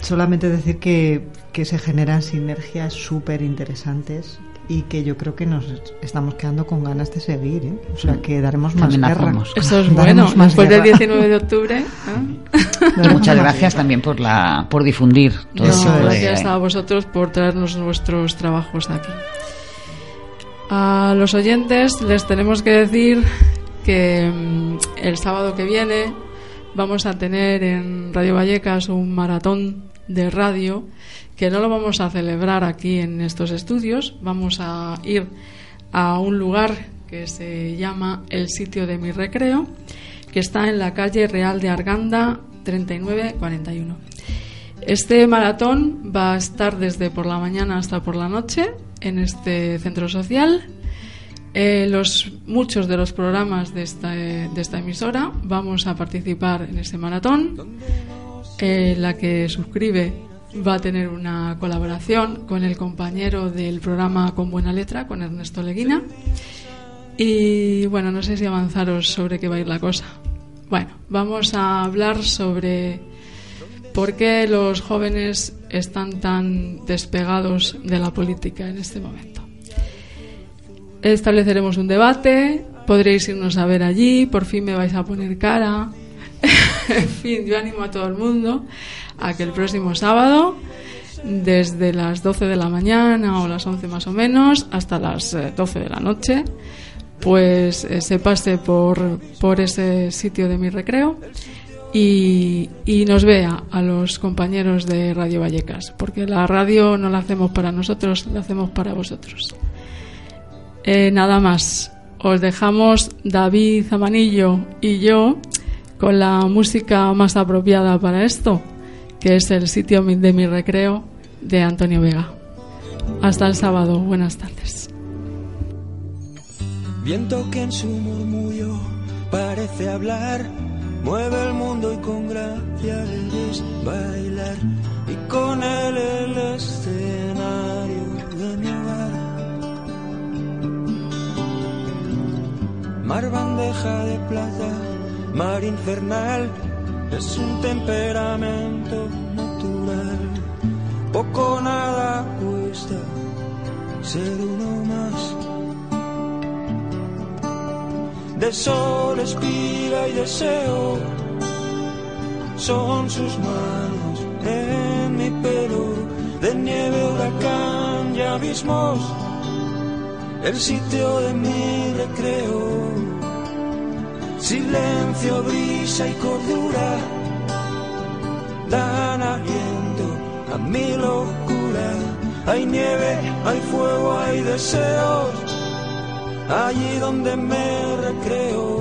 Solamente decir que, que se generan sinergias súper interesantes y que yo creo que nos estamos quedando con ganas de seguir, ¿eh? o sea que daremos más guerra. Eso es Daremos bueno. más Después del guerra. 19 de octubre. ¿eh? Y Daremos muchas gracias también por la por difundir todo No, Eso tipo de- gracias a vosotros por traernos vuestros trabajos aquí. A los oyentes les tenemos que decir que mm, el sábado que viene vamos a tener en Radio Vallecas un maratón de radio que no lo vamos a celebrar aquí en estos estudios, vamos a ir a un lugar que se llama El sitio de mi recreo, que está en la calle Real de Arganda 3941. Este maratón va a estar desde por la mañana hasta por la noche en este centro social. Eh, los, muchos de los programas de esta, de esta emisora vamos a participar en ese maratón. Eh, la que suscribe va a tener una colaboración con el compañero del programa Con Buena Letra, con Ernesto Leguina. Y bueno, no sé si avanzaros sobre qué va a ir la cosa. Bueno, vamos a hablar sobre por qué los jóvenes están tan despegados de la política en este momento. Estableceremos un debate, podréis irnos a ver allí, por fin me vais a poner cara. En fin, yo animo a todo el mundo a que el próximo sábado, desde las 12 de la mañana o las 11 más o menos, hasta las eh, 12 de la noche, pues eh, se pase por, por ese sitio de mi recreo y, y nos vea a los compañeros de Radio Vallecas, porque la radio no la hacemos para nosotros, la hacemos para vosotros. Eh, nada más. os dejamos David Zamanillo y yo con la música más apropiada para esto, que es el sitio de mi recreo de Antonio Vega. Hasta el sábado. Buenas tardes. Viento que en su murmullo parece hablar, mueve el mundo y con gracia debes bailar y con él el escenario de mi hogar. Mar bandeja de plata, mar infernal, es un temperamento natural. Poco nada cuesta ser uno más. De sol, espiga y deseo son sus manos en mi pelo, de nieve, huracán y abismos, el sitio de mi recreo. Silencio, brisa y cordura dan aliento a mi locura. Hay nieve, hay fuego, hay deseos, allí donde me recreo.